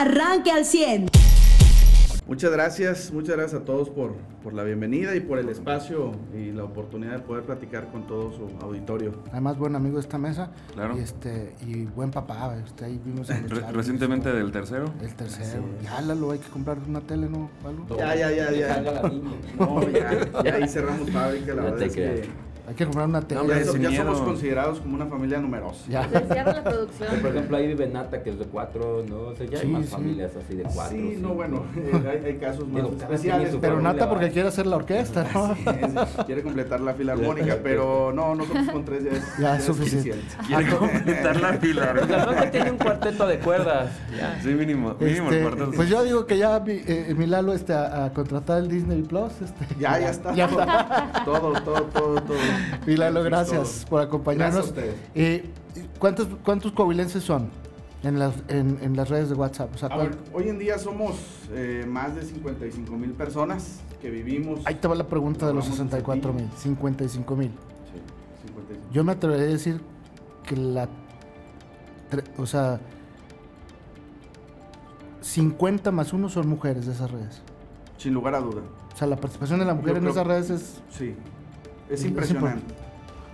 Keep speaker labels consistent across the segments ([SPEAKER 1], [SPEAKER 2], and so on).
[SPEAKER 1] arranque al 100.
[SPEAKER 2] Muchas gracias, muchas gracias a todos por, por la bienvenida y por el espacio y la oportunidad de poder platicar con todo su auditorio.
[SPEAKER 3] Además, buen amigo de esta mesa.
[SPEAKER 4] Claro.
[SPEAKER 3] Y, este, y buen papá. Este, ahí vimos en
[SPEAKER 4] Re- recientemente del tercero.
[SPEAKER 3] El tercero. Ya, Lalo, hay que comprar una tele, ¿no? Lalo?
[SPEAKER 2] Ya, ya, ya, ya. No, ya, ya ahí cerramos fábrica, la
[SPEAKER 5] No
[SPEAKER 2] verdad es que
[SPEAKER 5] creas.
[SPEAKER 3] Hay que comprar una tele.
[SPEAKER 4] No, hombre,
[SPEAKER 2] ya,
[SPEAKER 4] miedo.
[SPEAKER 2] somos considerados como una familia numerosa.
[SPEAKER 3] Ya.
[SPEAKER 6] Se cierra la producción.
[SPEAKER 5] Por ejemplo, ahí vive Nata, que es de cuatro, ¿no? O sea, ya
[SPEAKER 3] Sí,
[SPEAKER 5] hay más
[SPEAKER 3] sí.
[SPEAKER 5] familias así de cuatro.
[SPEAKER 2] Sí, no, bueno, eh, hay, hay casos más
[SPEAKER 5] Digo,
[SPEAKER 2] especiales.
[SPEAKER 3] Pero Nata porque quiere hacer la orquesta, ¿no?
[SPEAKER 2] Sí, sí, quiere completar la filarmónica, pero no, nosotros con tres ya es,
[SPEAKER 3] Ya es suficiente.
[SPEAKER 4] Quiere completar la fila.
[SPEAKER 5] Pues la tiene un cuarteto de cuerdas. Ya.
[SPEAKER 4] Sí, mínimo. Mínimo el
[SPEAKER 3] Este,
[SPEAKER 4] cuarto.
[SPEAKER 3] pues yo digo que ya mi, eh, mi Lalo este, a, a contratar el Disney Plus. Este,
[SPEAKER 2] Ya, ya está.
[SPEAKER 3] Ya
[SPEAKER 2] todo,
[SPEAKER 3] está.
[SPEAKER 2] Todo, todo, todo, todo.
[SPEAKER 3] Mi Lalo,
[SPEAKER 2] Aquí
[SPEAKER 3] gracias por acompañarnos.
[SPEAKER 2] Gracias a ustedes.
[SPEAKER 3] Eh, ¿cuántos, ¿Cuántos coahuilenses son en las, en, en las redes de WhatsApp? O sea,
[SPEAKER 2] A
[SPEAKER 3] ¿cuál-
[SPEAKER 2] ver, hoy en día somos eh, más de 55 mil personas que vivimos.
[SPEAKER 3] Ahí te va la pregunta de los
[SPEAKER 2] Vamos a
[SPEAKER 3] 64 mil, 55 mil.
[SPEAKER 2] Sí, 55.
[SPEAKER 3] Yo me atrevería a decir que la. O sea. 50 más 1 son mujeres de esas redes.
[SPEAKER 2] Sin lugar a duda.
[SPEAKER 3] O sea, la participación de la mujer
[SPEAKER 2] Yo
[SPEAKER 3] en
[SPEAKER 2] creo-
[SPEAKER 3] esas redes es.
[SPEAKER 2] Sí, es
[SPEAKER 3] Es
[SPEAKER 2] impresionante.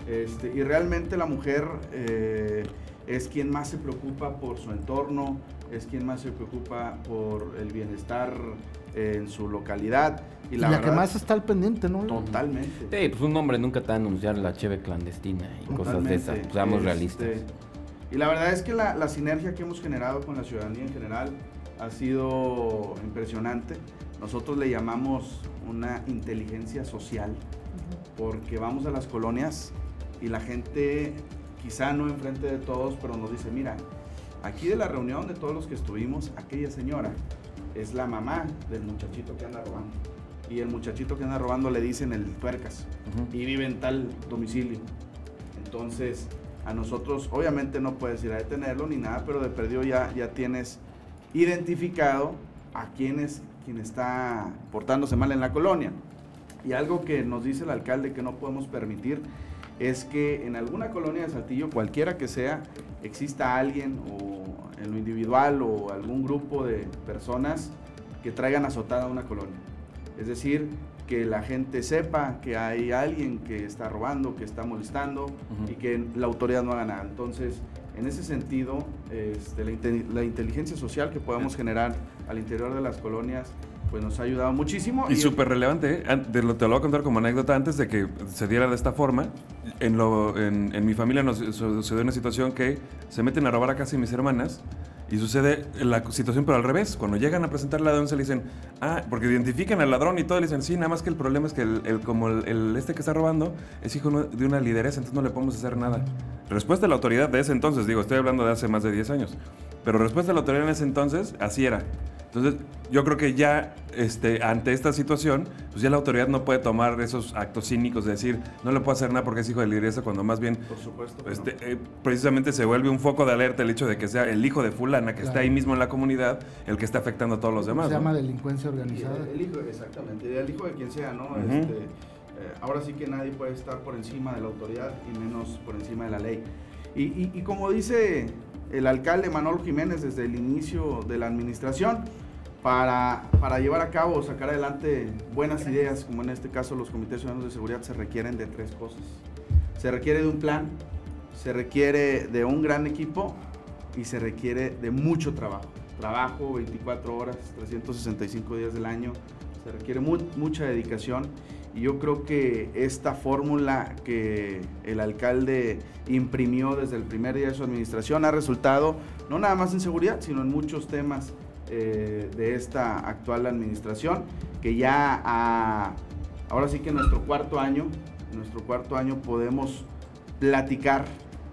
[SPEAKER 2] Este, y realmente la mujer eh, es quien más se preocupa por su entorno, es quien más se preocupa por el bienestar eh, en su localidad. Y
[SPEAKER 3] Y
[SPEAKER 2] la,
[SPEAKER 3] que más está al pendiente, ¿no?
[SPEAKER 2] Totalmente.
[SPEAKER 5] Sí, pues un hombre nunca te va a anunciar la cheve clandestina y cosas de esas. Pues seamos
[SPEAKER 2] Este,
[SPEAKER 5] realistas.
[SPEAKER 2] Y la verdad es que la, la sinergia que hemos generado con la ciudadanía en general ha sido impresionante. Nosotros le llamamos una inteligencia social porque vamos a las colonias y la gente, quizá no enfrente de todos, pero nos dice, mira, aquí de la reunión de todos los que estuvimos, aquella señora es la mamá del muchachito que anda robando. Y el muchachito que anda robando le dicen el tuercas y vive en tal domicilio. Entonces, a nosotros obviamente no puedes ir a detenerlo ni nada, pero de perdido ya, ya tienes identificado a quién es quien está portándose mal en la colonia. Y algo que nos dice el alcalde que no podemos permitir es que en alguna colonia de Saltillo, cualquiera que sea, exista alguien o en lo individual o algún grupo de personas que traigan azotada una colonia. Es decir, que la gente sepa que hay alguien que está robando, que está molestando y que la autoridad no haga nada. Entonces, en ese sentido, este, la, inte- la inteligencia social que podamos generar al interior de las colonias, pues nos ha ayudado muchísimo.
[SPEAKER 4] Y súper relevante, ¿eh? Te lo voy a contar como anécdota antes de que se diera de esta forma. En, lo, en, en mi familia nos su- sucedió una situación que se meten a robar a casa de mis hermanas y sucede la situación pero al revés. Cuando llegan a presentar la denuncia le dicen, ah, porque identifican al ladrón y todo, le dicen, sí, nada más que el problema es que el, el- como el, el este que está robando es hijo de una lideresa, entonces no le podemos hacer nada. Respuesta de la autoridad de ese entonces, digo, estoy hablando de hace más de 10 años, pero respuesta de la autoridad en ese entonces, así era. Entonces, yo creo que ya este, ante esta situación, pues ya la autoridad no puede tomar esos actos cínicos de decir, no le puedo hacer nada porque es hijo de lideresa, cuando más bien,
[SPEAKER 2] Por supuesto. que no.
[SPEAKER 4] este, eh, precisamente se vuelve un foco de alerta el hecho de que sea el hijo de fulana que está
[SPEAKER 3] Claro.
[SPEAKER 4] ahí mismo en la comunidad el que está afectando a todos los demás.
[SPEAKER 3] Se
[SPEAKER 4] ¿no?
[SPEAKER 3] llama delincuencia
[SPEAKER 2] Y
[SPEAKER 3] organizada.
[SPEAKER 2] el, el hijo, exactamente, el hijo de quien sea, ¿no?
[SPEAKER 4] Ujú.
[SPEAKER 2] Este, eh, ahora sí que nadie puede estar por encima de la autoridad y menos por encima de la ley. Y, como dice el alcalde Manolo Jiménez desde el inicio de la administración, para, llevar a cabo sacar adelante buenas ideas, como en este caso los comités ciudadanos de seguridad, se requieren de tres cosas. Se requiere de un plan, se requiere de un gran equipo y se requiere de mucho trabajo. Trabajo 24 horas, 365 días del año, se requiere mu- mucha dedicación y yo creo que esta fórmula que el alcalde imprimió desde el primer día de su administración ha resultado no nada más en seguridad, sino en muchos temas eh, de esta actual administración, que ya ahora sí que en nuestro cuarto año, en nuestro cuarto año podemos platicar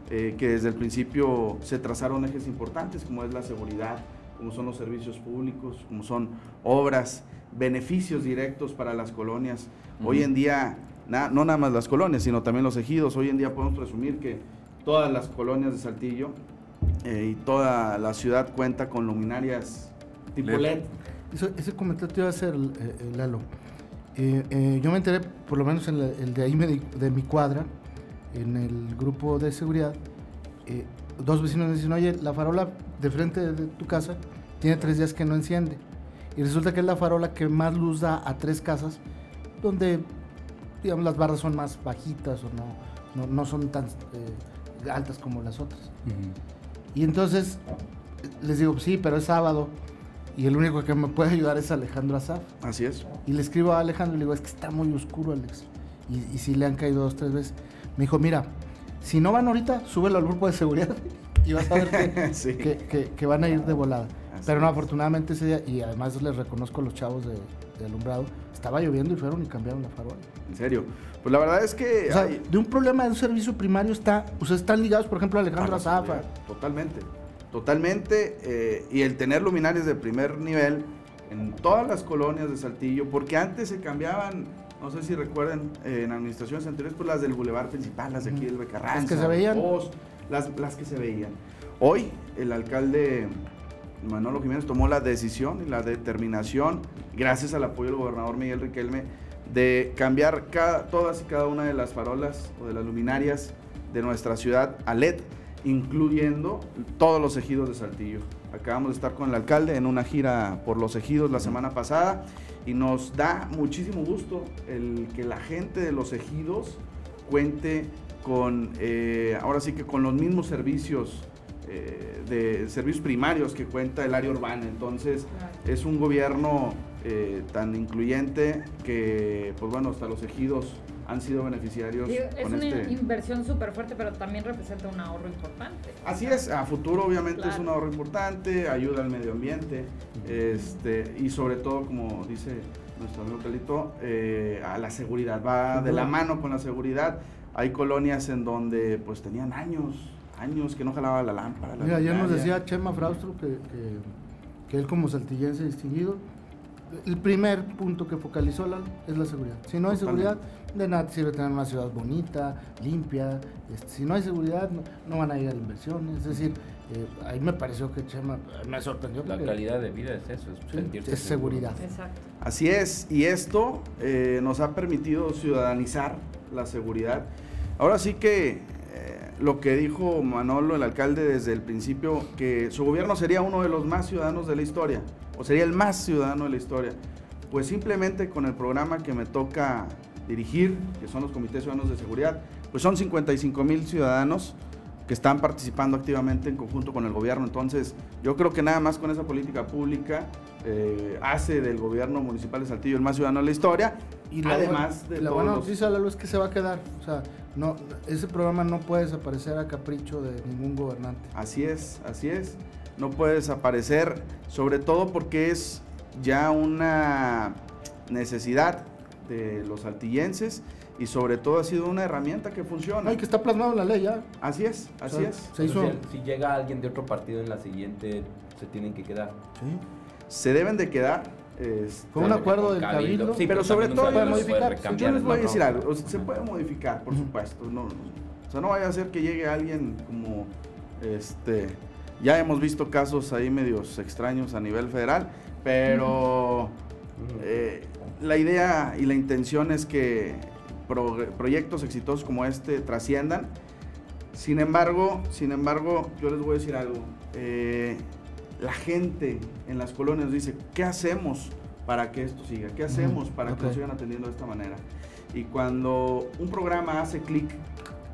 [SPEAKER 2] eh, que desde el principio se trazaron ejes importantes como es la seguridad, como son los servicios públicos, como son obras, beneficios directos para las colonias. Hoy en día, na- no nada más las colonias, sino también los ejidos, hoy en día podemos presumir que todas las colonias de Saltillo eh, y toda la ciudad cuenta con luminarias tipo
[SPEAKER 4] LED.
[SPEAKER 2] LED.
[SPEAKER 3] Eso- ese comentario te iba a hacer, eh, eh, Lalo. Eh, eh, yo me enteré, por lo menos en la- el de ahí me di- de mi cuadra, en el grupo de seguridad, eh, dos vecinos me dicen, oye, la farola de frente de tu casa tiene tres días que no enciende. Y resulta que es la farola que más luz da a tres casas, donde, digamos, las barras son más bajitas o no, no, no son tan eh, altas como las otras. Y entonces les digo, sí, pero es sábado. Y el único que me puede ayudar es Alejandro Azaf.
[SPEAKER 2] Así es.
[SPEAKER 3] Y le escribo a Alejandro y le digo, es que está muy oscuro, Alex. Y, y si le han caído dos, tres veces. Me dijo, mira, si no van ahorita, súbelo al grupo de seguridad y vas a ver que,
[SPEAKER 2] Sí.
[SPEAKER 3] que- que- que van a ir de volada.
[SPEAKER 2] Así
[SPEAKER 3] Pero no,
[SPEAKER 2] es.
[SPEAKER 3] afortunadamente ese día, y además les reconozco a los chavos de, de alumbrado, estaba lloviendo y fueron y cambiaron la farola.
[SPEAKER 2] En serio. Pues la verdad es que...
[SPEAKER 3] O sea,
[SPEAKER 2] hay-
[SPEAKER 3] de un problema de un servicio primario está, ustedes están ligados, por ejemplo, a Alejandro
[SPEAKER 2] a
[SPEAKER 3] Azaf.
[SPEAKER 2] seguridad, Totalmente. Totalmente. eh, y el tener luminarias de primer nivel en todas las colonias de Saltillo, porque antes se cambiaban, no sé si recuerdan, eh, en administraciones anteriores, pues las del Boulevard principal, las de aquí del Becarranza.
[SPEAKER 3] Las que se veían.
[SPEAKER 2] Las, las que se veían. Hoy el alcalde Manolo Jiménez tomó la decisión y la determinación, gracias al apoyo del gobernador Miguel Riquelme, de cambiar cada- todas y cada una de las farolas o de las luminarias de nuestra ciudad a LED, incluyendo todos los ejidos de Saltillo. Acabamos de estar con el alcalde en una gira por los ejidos la semana pasada y nos da muchísimo gusto el que la gente de los ejidos cuente con, eh, ahora sí que con los mismos servicios eh, de servicios primarios que cuenta el área urbana. Entonces, es un gobierno eh, tan incluyente que, pues bueno, hasta los ejidos han sido beneficiarios
[SPEAKER 1] Digo, es
[SPEAKER 2] con
[SPEAKER 1] una
[SPEAKER 2] este.
[SPEAKER 1] inversión súper fuerte, pero también representa un ahorro importante.
[SPEAKER 2] Así es, a futuro obviamente es un ahorro importante, ayuda al medio ambiente, este, y sobre todo, como dice nuestro amigo Calito, eh, a la seguridad, va de la mano con la seguridad. Hay colonias en donde pues tenían años, años que no jalaba la lámpara. la
[SPEAKER 3] Mira, ayer nos decía Chema Fraustro que, que, que él como saltillense distinguido, el primer punto que focalizó Lalo, es la seguridad. Si no hay seguridad, de nada te sirve tener una ciudad bonita, limpia. este, si no hay seguridad, no, no van a llegar inversiones. Es decir, eh, ahí me pareció que Chema eh, me sorprendió.
[SPEAKER 5] La calidad de vida es eso, es
[SPEAKER 3] sí,
[SPEAKER 5] sentirse
[SPEAKER 3] es
[SPEAKER 5] seguro.
[SPEAKER 3] seguridad.
[SPEAKER 1] Exacto.
[SPEAKER 2] Así es, y esto eh, nos ha permitido ciudadanizar la seguridad. Ahora sí que eh, lo que dijo Manolo, el alcalde, desde el principio, que su gobierno sería uno de los más ciudadanos de la historia, o sería el más ciudadano de la historia. Pues simplemente con el programa que me toca dirigir, que son los comités ciudadanos de seguridad, pues son 55 mil ciudadanos que están participando activamente en conjunto con el gobierno. Entonces, yo creo que nada más con esa política pública eh, hace del gobierno municipal de Saltillo el más ciudadano de la historia.
[SPEAKER 3] Y la,
[SPEAKER 2] además
[SPEAKER 3] buena-
[SPEAKER 2] de
[SPEAKER 3] la buena noticia, Lalo, es que se va a quedar. O sea, no, ese programa no puede desaparecer a capricho de ningún gobernante.
[SPEAKER 2] Así es, así es. No puede desaparecer, sobre todo porque es ya una necesidad de los saltillenses y sobre todo ha sido una herramienta que funciona.
[SPEAKER 3] Ay, que está plasmado en la ley ya.
[SPEAKER 2] Así es, así
[SPEAKER 3] O sea,
[SPEAKER 2] es.
[SPEAKER 3] Se hizo.
[SPEAKER 5] Entonces, si llega alguien de otro partido en la siguiente, se tienen que quedar.
[SPEAKER 3] Sí.
[SPEAKER 2] Se deben de quedar. Este,
[SPEAKER 3] Fue un acuerdo del cabildo.
[SPEAKER 5] Sí,
[SPEAKER 2] Pero
[SPEAKER 5] pero
[SPEAKER 2] sobre todo
[SPEAKER 3] puede
[SPEAKER 5] puede
[SPEAKER 3] modificar.
[SPEAKER 2] Yo les voy a decir algo,
[SPEAKER 5] prórroga.
[SPEAKER 2] o sea, se puede modificar, por supuesto. No, no, o sea, no vaya a ser que llegue alguien como, este, ya hemos visto casos ahí medios extraños a nivel federal, pero eh, la idea y la intención es que pro- proyectos exitosos como este trasciendan. Sin embargo, sin embargo, yo les voy a decir algo. eh, la gente en las colonias dice, ¿qué hacemos para que esto siga? ¿Qué hacemos para que
[SPEAKER 3] ok.
[SPEAKER 2] sigan atendiendo de esta manera? Y cuando un programa hace clic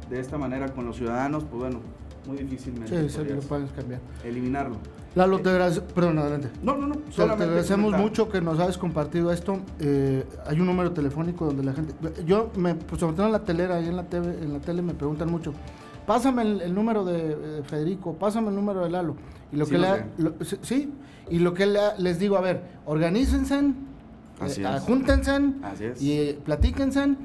[SPEAKER 2] de esta manera con los ciudadanos, pues bueno, muy difícilmente
[SPEAKER 3] Sí, lo puedes cambiar.
[SPEAKER 2] eliminarlo.
[SPEAKER 3] Lalo, te agradecemos. Perdón, adelante.
[SPEAKER 2] No, no, no.
[SPEAKER 3] Sea, te
[SPEAKER 2] solamente
[SPEAKER 3] agradecemos
[SPEAKER 2] comentar.
[SPEAKER 3] mucho que nos hayas compartido esto. Eh, hay un número telefónico donde la gente. Yo, me, pues sobre todo en la telera, ahí en la, TV, en la tele me preguntan mucho. Pásame el, el número de eh, Federico, pásame el número de Lalo. Y lo
[SPEAKER 2] Sí,
[SPEAKER 3] que
[SPEAKER 2] lo
[SPEAKER 3] le, lo- sí, y lo que le- les digo, a ver, organícense, eh,
[SPEAKER 2] es.
[SPEAKER 3] júntense
[SPEAKER 2] Así es.
[SPEAKER 3] y eh, platíquense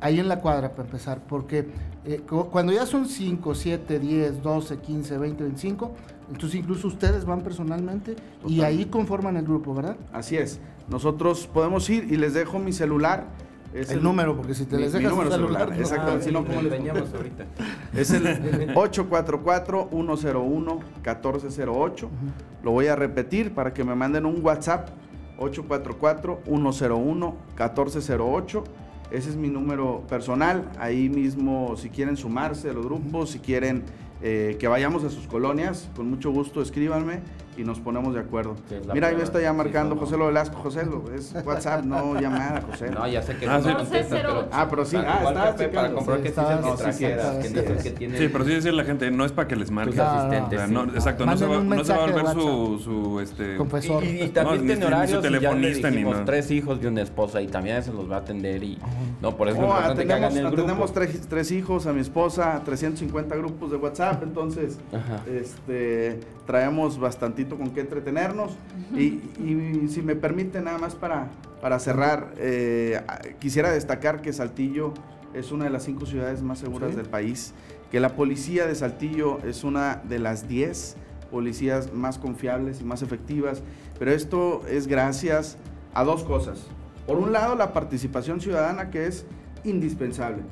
[SPEAKER 3] ahí en la cuadra para empezar, porque eh, cu- cuando ya son 5, 7, 10, 12, 15, 20, 25, entonces incluso ustedes van personalmente y
[SPEAKER 2] Totalmente.
[SPEAKER 3] ahí conforman el grupo, ¿verdad?
[SPEAKER 2] Así es. Nosotros podemos ir y les dejo mi celular. Es
[SPEAKER 3] el, número, porque si te
[SPEAKER 2] mi-
[SPEAKER 3] les
[SPEAKER 2] mi
[SPEAKER 3] dejas tu
[SPEAKER 2] número
[SPEAKER 3] celular,
[SPEAKER 2] celular,
[SPEAKER 3] no-
[SPEAKER 2] exactamente.
[SPEAKER 5] Ah,
[SPEAKER 2] no,
[SPEAKER 5] sí,
[SPEAKER 2] ¿cómo
[SPEAKER 5] le
[SPEAKER 2] les
[SPEAKER 5] ahorita.
[SPEAKER 2] Es el 844-101-1408. Lo voy a repetir para que me manden un WhatsApp. 844-101-1408. Ese es mi número personal. Ahí mismo, si quieren sumarse a los grupos, si quieren eh, que vayamos a sus colonias, con mucho gusto escríbanme y nos ponemos de acuerdo.
[SPEAKER 5] Sí,
[SPEAKER 2] Mira, ahí me está ya
[SPEAKER 5] de
[SPEAKER 2] marcando
[SPEAKER 5] somos-
[SPEAKER 2] José Lo Velasco. José Lo, es WhatsApp, no llamada, José.
[SPEAKER 5] No, ya sé que
[SPEAKER 4] Ah,
[SPEAKER 5] no
[SPEAKER 4] sí.
[SPEAKER 5] me contesta, pero...
[SPEAKER 2] Ah, pero sí, ah,
[SPEAKER 5] café para comprobar
[SPEAKER 3] Sí,
[SPEAKER 5] que sí es el que
[SPEAKER 2] no, sí, sí,
[SPEAKER 5] trajeras,
[SPEAKER 3] sí,
[SPEAKER 5] que
[SPEAKER 3] sí,
[SPEAKER 5] no es
[SPEAKER 3] sí.
[SPEAKER 5] que tiene...
[SPEAKER 4] Sí, pero sí decirle a la gente, no es para que les marque.
[SPEAKER 5] Tus asistentes, sí.
[SPEAKER 4] no, exacto, no se, va, no se va a volver
[SPEAKER 3] de
[SPEAKER 4] su, su, este...
[SPEAKER 3] Confesor.
[SPEAKER 5] Y, y- y
[SPEAKER 4] No,
[SPEAKER 5] también
[SPEAKER 4] ni-
[SPEAKER 5] tiene
[SPEAKER 4] su
[SPEAKER 5] horarios y ya le
[SPEAKER 4] telefonista
[SPEAKER 5] dijimos
[SPEAKER 4] nada.
[SPEAKER 5] tres hijos y una esposa y también se los va a atender y... No, por eso es importante que
[SPEAKER 2] atendemos,
[SPEAKER 5] hagan el grupo.
[SPEAKER 2] atendemos tres, tres hijos, a mi esposa, 350 grupos de WhatsApp, entonces este, traemos bastantito con qué entretenernos. Y, y si me permite nada más para, para cerrar, eh, quisiera destacar que Saltillo es una de las cinco ciudades más seguras
[SPEAKER 3] Sí.
[SPEAKER 2] del país, que la policía de Saltillo es una de las 10 policías más confiables y más efectivas, pero esto es gracias a dos cosas. Por un lado, la participación ciudadana que es indispensable,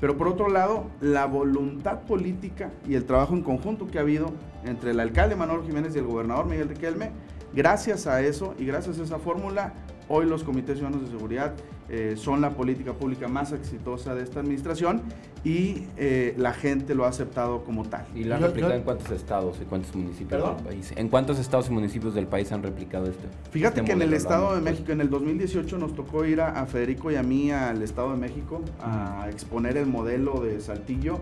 [SPEAKER 2] pero por otro lado, la voluntad política y el trabajo en conjunto que ha habido entre el alcalde Manuel Jiménez y el gobernador Miguel Riquelme, gracias a eso y gracias a esa fórmula, hoy los comités ciudadanos de seguridad eh, son la política pública más exitosa de esta administración y eh, la gente lo ha aceptado como tal.
[SPEAKER 5] ¿Y la han
[SPEAKER 3] Yo-
[SPEAKER 5] replicado
[SPEAKER 3] yo-
[SPEAKER 5] en cuántos estados y cuántos municipios
[SPEAKER 2] ¿Perdón?
[SPEAKER 5] del país? ¿En cuántos estados y municipios del país han replicado esto?
[SPEAKER 2] Fíjate
[SPEAKER 5] este
[SPEAKER 2] que en el? Estado
[SPEAKER 5] Lo
[SPEAKER 2] de México, en el 2018 nos tocó ir a, a Federico y a mí al Estado de México a exponer el modelo de Saltillo.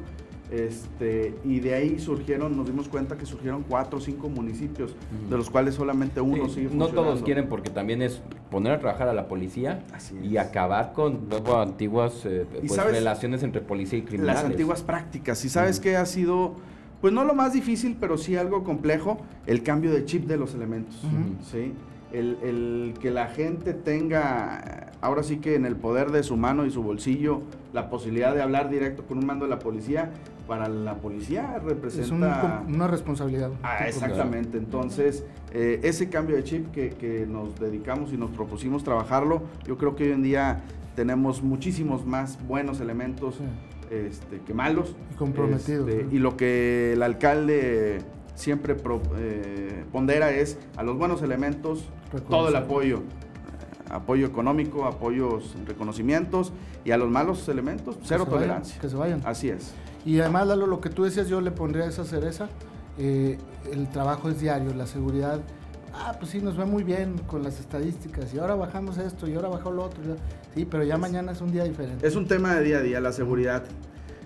[SPEAKER 2] Este, y de ahí surgieron, nos dimos cuenta que surgieron cuatro o cinco municipios, de los cuales solamente uno
[SPEAKER 5] Sí,
[SPEAKER 2] sigue
[SPEAKER 5] no todos quieren porque también es poner a trabajar a la policía y acabar con antiguas eh,
[SPEAKER 2] ¿Y
[SPEAKER 5] pues,
[SPEAKER 2] sabes?
[SPEAKER 5] relaciones entre policía y criminales.
[SPEAKER 2] Las antiguas prácticas. Y sabes
[SPEAKER 5] Ujú.
[SPEAKER 2] que ha sido, pues no lo más difícil, pero sí algo complejo, el cambio de chip de los elementos. ¿sí? El, el que la gente tenga, ahora sí que en el poder de su mano y su bolsillo, la posibilidad de hablar directo con un mando de la policía, para la policía
[SPEAKER 3] Es un-
[SPEAKER 2] representa...
[SPEAKER 3] una responsabilidad.
[SPEAKER 2] Ah, exactamente. Entonces, eh, ese cambio de chip que, que nos dedicamos y nos propusimos trabajarlo, yo creo que hoy en día tenemos muchísimos más buenos elementos
[SPEAKER 3] Sí.
[SPEAKER 2] este, que malos.
[SPEAKER 3] Y comprometidos,
[SPEAKER 2] Este,
[SPEAKER 3] ¿no?
[SPEAKER 2] Y lo que el alcalde siempre pro- eh, pondera es a los buenos elementos todo el apoyo. Apoyo económico, apoyos, reconocimientos y a los malos elementos,
[SPEAKER 3] Que
[SPEAKER 2] cero
[SPEAKER 3] vayan,
[SPEAKER 2] tolerancia.
[SPEAKER 3] que se vayan.
[SPEAKER 2] Así es.
[SPEAKER 3] Y además, Lalo, lo que tú decías, yo le pondría esa cereza. eh, el trabajo es diario, la seguridad. Ah, pues sí, nos va muy bien con las estadísticas. Y ahora bajamos esto, y ahora bajó lo otro. Sí, pero ya mañana es un día diferente.
[SPEAKER 2] Es un tema de día a día, la seguridad.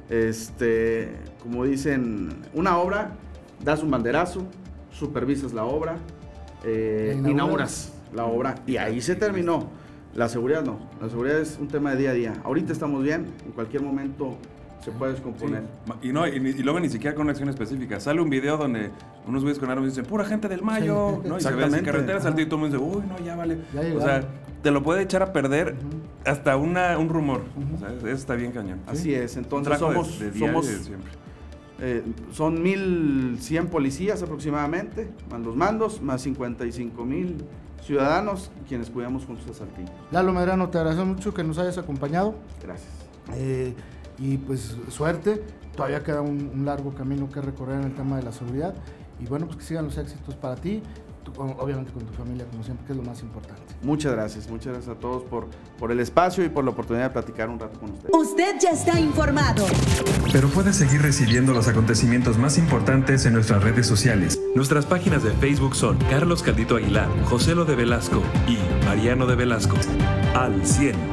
[SPEAKER 2] Este, como dicen, una obra, das un banderazo, supervisas la obra, eh,
[SPEAKER 3] inauguras
[SPEAKER 2] la obra y ahí se terminó. La seguridad no, la seguridad es un tema de día a día. Ahorita estamos bien, en cualquier momento se puede descomponer.
[SPEAKER 4] Y, no, y, ni- y luego ni siquiera con una acción específica. Sale un video donde unos güeyes con armas dicen, pura gente del Mayo.
[SPEAKER 3] Sí.
[SPEAKER 4] ¿no? Y se ve
[SPEAKER 2] Exactamente.
[SPEAKER 4] carretera. Saltillo y todo el mundo dice, uy, no, ya vale.
[SPEAKER 3] Ya
[SPEAKER 4] o sea, te lo puede echar a perder hasta una, un rumor.
[SPEAKER 3] Ujú.
[SPEAKER 4] O sea, eso está bien cañón.
[SPEAKER 2] Así es, entonces
[SPEAKER 4] de-
[SPEAKER 2] somos,
[SPEAKER 4] de
[SPEAKER 2] somos
[SPEAKER 4] de siempre.
[SPEAKER 2] eh, son 1100 policías aproximadamente, más los mandos, más 55 mil ciudadanos quienes cuidamos juntos a Saltillo.
[SPEAKER 3] Lalo Medrano, te agradezco mucho que nos hayas acompañado.
[SPEAKER 2] Gracias.
[SPEAKER 3] Eh, y pues suerte. Todavía queda un, un largo camino que recorrer en el tema de la seguridad. Y bueno, pues que sigan los éxitos para ti. Obviamente con tu familia, como siempre, que es lo más importante.
[SPEAKER 2] Muchas gracias, muchas gracias a todos por, por el espacio y por la oportunidad de platicar un rato con ustedes.
[SPEAKER 6] Usted ya está informado.
[SPEAKER 7] Pero puedes seguir recibiendo los acontecimientos más importantes en nuestras redes sociales.
[SPEAKER 8] Nuestras páginas de Facebook son Carlos Caldito Aguilar, José Lo de Velasco y Mariano de Velasco. Al 100.